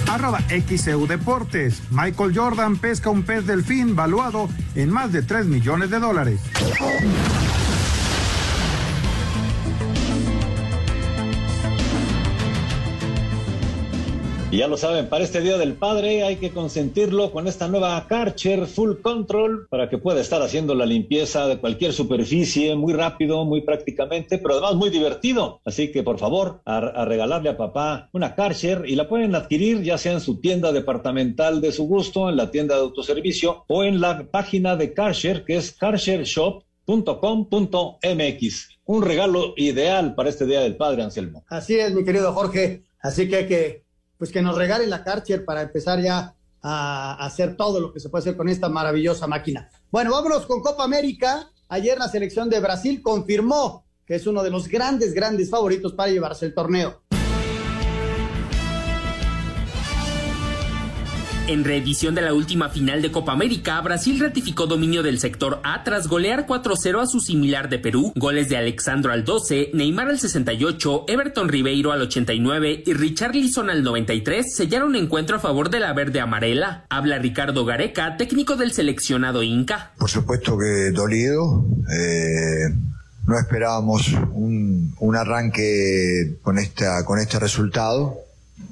[SPEAKER 1] Arroba XEU Deportes. Michael Jordan pesca un pez delfín valuado en más de 3 millones de dólares.
[SPEAKER 8] Ya lo saben, para este Día del Padre hay que consentirlo con esta nueva Karcher Full Control para que pueda estar haciendo la limpieza de cualquier superficie muy rápido, muy prácticamente, pero además muy divertido. Así que por favor, a, regalarle a papá una Karcher y la pueden adquirir ya sea en su tienda departamental de su gusto, en la tienda de autoservicio o en la página de Karcher que es karchershop.com.mx. Un regalo ideal para este Día del Padre, Anselmo.
[SPEAKER 4] Así es, mi querido Jorge. Así que hay que, pues que nos regalen la Karcher para empezar ya a hacer todo lo que se puede hacer con esta maravillosa máquina. Bueno, vámonos con Copa América. Ayer la selección de Brasil confirmó que es uno de los grandes, grandes favoritos para llevarse el torneo.
[SPEAKER 32] En reedición de la última final de Copa América, Brasil ratificó dominio del sector A tras golear 4-0 a su similar de Perú. Goles de Alexandro al 12, Neymar al 68, Everton Ribeiro al 89 y Richarlison al 93 sellaron encuentro a favor de la verde amarela. Habla Ricardo Gareca, técnico del seleccionado Inca.
[SPEAKER 33] Por supuesto que dolido. eh, no esperábamos un, un arranque con, esta, con este resultado.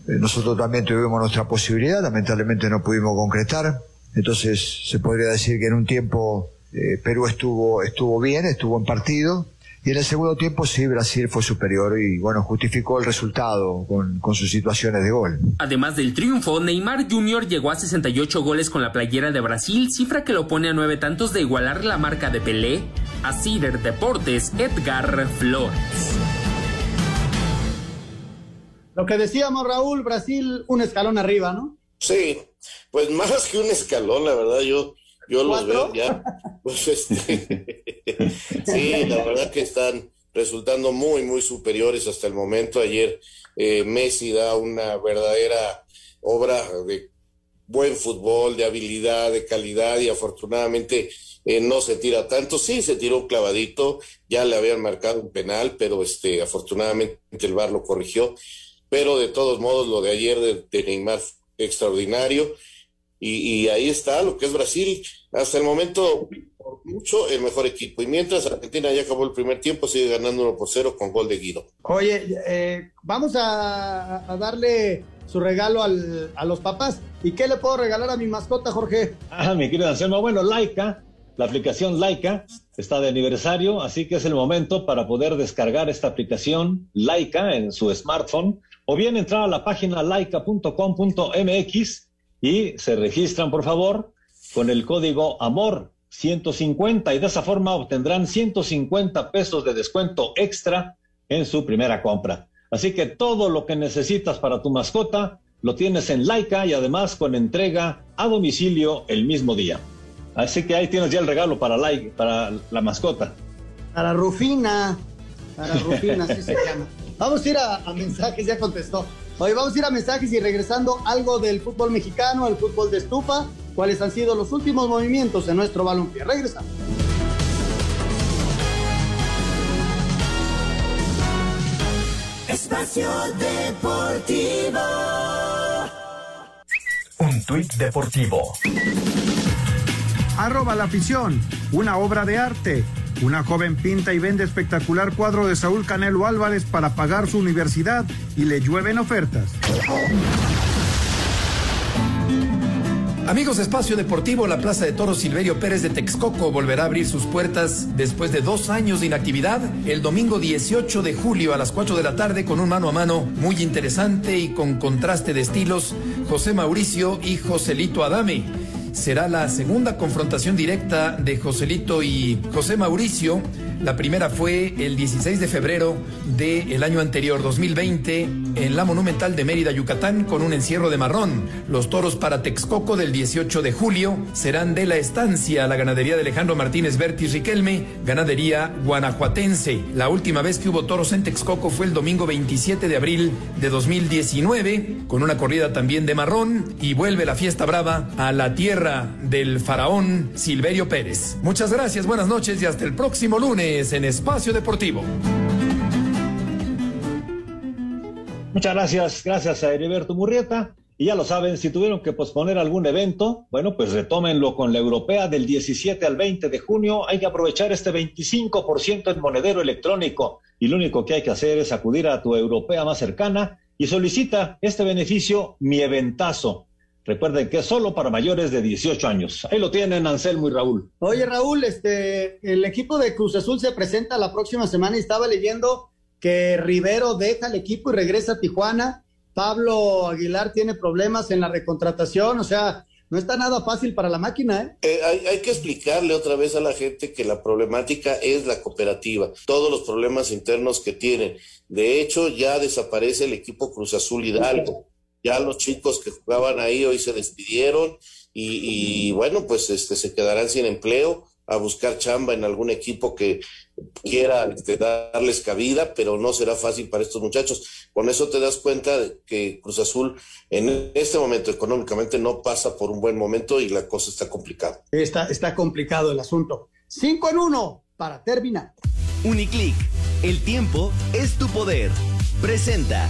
[SPEAKER 33] Eh, nosotros también tuvimos nuestra posibilidad, lamentablemente no pudimos concretar. Entonces se podría decir que en un tiempo eh, Perú estuvo, estuvo bien, estuvo en partido. Y en el segundo tiempo sí, Brasil fue superior y bueno, justificó el resultado con, con sus situaciones de gol.
[SPEAKER 32] Además del triunfo, Neymar Jr. llegó a 68 goles con la playera de Brasil, cifra que lo pone a nueve tantos de igualar la marca de Pelé. A Cider Deportes, Edgar Flores.
[SPEAKER 4] Lo que decíamos, Raúl, Brasil un escalón arriba, ¿no?
[SPEAKER 7] Sí, pues más que un escalón, la verdad, yo, yo los veo ya. Pues este, sí, la verdad que están resultando muy, muy superiores hasta el momento. Ayer eh, Messi da una verdadera obra de buen fútbol, de habilidad, de calidad y afortunadamente eh, no se tira tanto. Sí, se tiró un clavadito, ya le habían marcado un penal, pero este, afortunadamente el VAR lo corrigió. Pero de todos modos, lo de ayer de, de Neymar fue extraordinario. Y, y ahí está lo que es Brasil. Hasta el momento, por mucho, el mejor equipo. Y mientras Argentina ya acabó el primer tiempo, sigue ganando 1 por 0 con gol de Guido.
[SPEAKER 4] Oye, eh, vamos a, a darle su regalo al- a los papás. ¿Y qué le puedo regalar a mi mascota, Jorge?
[SPEAKER 8] Ah, mi querido Anselmo, bueno, Laika, la aplicación Laika está de aniversario, así que es el momento para poder descargar esta aplicación Laika en su smartphone o bien entrar a la página laika.com.mx y se registran, por favor, con el código AMOR 150 y de esa forma obtendrán 150 pesos de descuento extra en su primera compra. Así que todo lo que necesitas para tu mascota lo tienes en Laika y además con entrega a domicilio el mismo día. Así que ahí tienes ya el regalo para, Laika, para la mascota.
[SPEAKER 4] Para Rufina. Para Rufina, así se llama. Vamos a ir a, a mensajes, ya contestó. Hoy vamos a ir a mensajes y regresando algo del fútbol mexicano, el fútbol de estufa, cuáles han sido los últimos movimientos en nuestro balompié. Regresamos.
[SPEAKER 12] Espacio Deportivo.
[SPEAKER 31] Un tuit deportivo.
[SPEAKER 1] Arroba la afición, una obra de arte. Una joven pinta y vende espectacular cuadro de Saúl Canelo Álvarez para pagar su universidad y le llueven ofertas.
[SPEAKER 34] Amigos Espacio Deportivo, la Plaza de Toros Silverio Pérez de Texcoco volverá a abrir sus puertas después de dos años de inactividad el domingo 18 de julio a las 4 de la tarde con un mano a mano muy interesante y con contraste de estilos, José Mauricio y Joselito Adame. Será la segunda confrontación directa de Joselito y José Mauricio. La primera fue el 16 de febrero del año anterior, 2020, en la Monumental de Mérida, Yucatán, con un encierro de marrón. Los toros para Texcoco del 18 de julio serán de la estancia, la ganadería de Alejandro Martínez Bertis Riquelme, ganadería guanajuatense. La última vez que hubo toros en Texcoco fue el domingo 27 de abril de 2019, con una corrida también de marrón, y vuelve la fiesta brava a la tierra del faraón Silverio Pérez. Muchas gracias, buenas noches y hasta el próximo lunes en Espacio Deportivo.
[SPEAKER 8] Muchas gracias, gracias a Heriberto Murrieta. Y ya lo saben, si tuvieron que posponer algún evento, bueno, pues retómenlo con la europea del 17 al 20 de junio. Hay que aprovechar este 25% en monedero electrónico. Y lo único que hay que hacer es acudir a tu europea más cercana y solicita este beneficio, mi eventazo. Recuerden que es solo para mayores de 18 años. Ahí lo tienen Anselmo y Raúl.
[SPEAKER 4] Oye, Raúl, este, el equipo de Cruz Azul se presenta la próxima semana y estaba leyendo que Rivero deja el equipo y regresa a Tijuana. Pablo Aguilar tiene problemas en la recontratación, o sea, no está nada fácil para la máquina, ¿eh?
[SPEAKER 7] Eh, hay, hay, que explicarle otra vez a la gente que la problemática es la cooperativa, todos los problemas internos que tienen. De hecho, ya desaparece el equipo Cruz Azul Hidalgo. Ya los chicos que jugaban ahí hoy se despidieron y, y bueno, pues este, se quedarán sin empleo a buscar chamba en algún equipo que quiera este, darles cabida, pero no será fácil para estos muchachos. Con eso te das cuenta de que Cruz Azul en este momento económicamente no pasa por un buen momento y la cosa está complicada.
[SPEAKER 4] Está, está complicado el asunto. Cinco en uno para terminar.
[SPEAKER 24] Uniclick, el tiempo es tu poder. Presenta.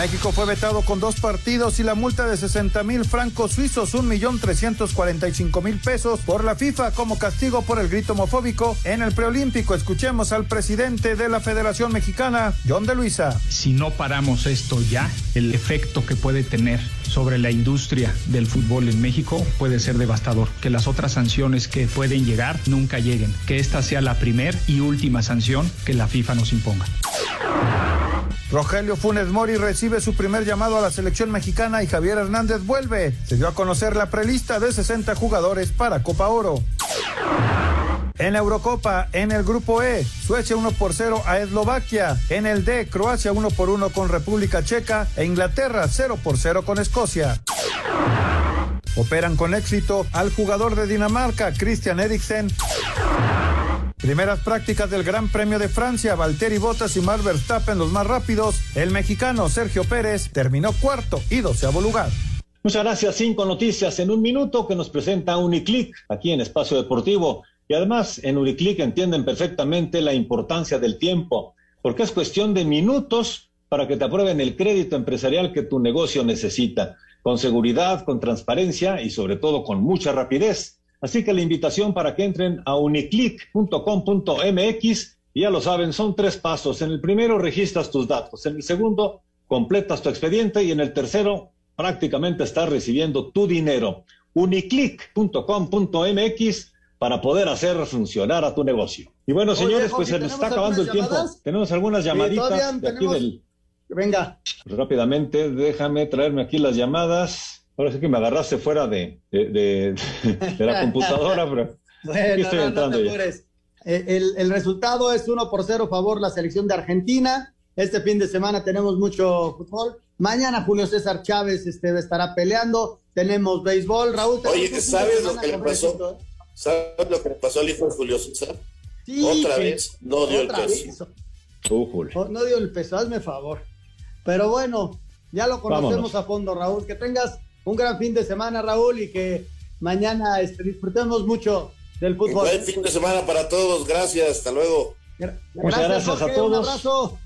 [SPEAKER 1] México fue vetado con dos partidos y la multa de 60 mil francos suizos, un millón trescientos cuarenta y cinco mil pesos por la FIFA como castigo por el grito homofóbico en el preolímpico. Escuchemos al presidente de la Federación Mexicana, John de Luisa.
[SPEAKER 26] Si no paramos esto ya, el efecto que puede tener sobre la industria del fútbol en México puede ser devastador. Que las otras sanciones que pueden llegar nunca lleguen. Que esta sea la primera y última sanción que la FIFA nos imponga.
[SPEAKER 1] Rogelio Funes Mori recibe su primer llamado a la selección mexicana y Javier Hernández vuelve. Se dio a conocer la prelista de 60 jugadores para Copa Oro. En la Eurocopa, en el grupo E, Suecia 1 por 0 a Eslovaquia. En el D, Croacia 1 por 1 con República Checa e Inglaterra 0 por 0 con Escocia. Operan con éxito al jugador de Dinamarca, Christian Eriksen. Primeras prácticas del Gran Premio de Francia, Valtteri Bottas y Max Verstappen los más rápidos. El mexicano Sergio Pérez terminó cuarto y doceavo lugar.
[SPEAKER 8] Muchas gracias. Cinco noticias en un minuto que nos presenta Uniclick aquí en Espacio Deportivo. Y además en Uniclick entienden perfectamente la importancia del tiempo, porque es cuestión de minutos para que te aprueben el crédito empresarial que tu negocio necesita, con seguridad, con transparencia y sobre todo con mucha rapidez. Así que la invitación para que entren a uniclick.com.mx, ya lo saben, son tres pasos. En el primero registras tus datos, en el segundo completas tu expediente y en el tercero prácticamente estás recibiendo tu dinero. uniclick.com.mx para poder hacer funcionar a tu negocio. Y bueno,
[SPEAKER 4] Oye,
[SPEAKER 8] señores, pues se nos está
[SPEAKER 4] ¿tenemos
[SPEAKER 8] acabando el tiempo.
[SPEAKER 4] llamadas?
[SPEAKER 8] Tenemos algunas llamaditas de aquí del...
[SPEAKER 4] Venga.
[SPEAKER 8] Rápidamente, déjame traerme aquí las llamadas. Ahora sí que me agarraste fuera de, de, de- de la computadora, pero aquí
[SPEAKER 4] Bueno,
[SPEAKER 8] estoy
[SPEAKER 4] no, no
[SPEAKER 8] entrando ya.
[SPEAKER 4] Eh, El, el resultado es 1 por 0 favor la selección de Argentina. Este fin de semana tenemos mucho fútbol. Mañana Julio César Chávez este, estará peleando. Tenemos béisbol. Raúl, tenemos
[SPEAKER 7] Oye, ¿sabes lo que le pasó?
[SPEAKER 4] ¿eh?
[SPEAKER 7] ¿Sabes lo que le pasó al hijo de Julio César?
[SPEAKER 4] Sí,
[SPEAKER 7] Otra vez no dio el peso.
[SPEAKER 4] Oh, No dio el peso, hazme favor. Pero bueno, ya lo conocemos
[SPEAKER 8] Vámonos.
[SPEAKER 4] a fondo, Raúl. Que tengas un gran fin de semana, Raúl, y que mañana este, disfrutemos mucho del fútbol.
[SPEAKER 7] Buen fin de semana para todos. Gracias. Hasta luego.
[SPEAKER 8] Muchas gracias
[SPEAKER 4] Jorge,
[SPEAKER 8] a
[SPEAKER 4] Un
[SPEAKER 8] todos.
[SPEAKER 4] abrazo.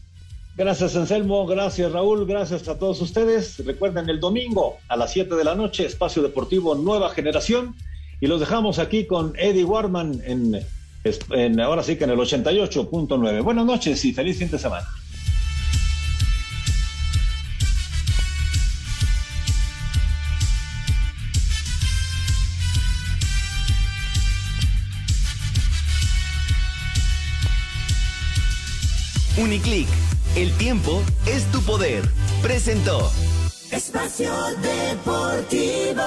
[SPEAKER 8] Gracias, Anselmo. Gracias, Raúl. Gracias a todos ustedes. Recuerden el domingo a las 7 de la noche, Espacio Deportivo Nueva Generación. Y los dejamos aquí con Eddie Warman en, en ahora sí que en el 88.9. Buenas noches y feliz fin de semana.
[SPEAKER 24] Uniclick, el tiempo es tu poder. Presentó.
[SPEAKER 12] Espacio Deportivo.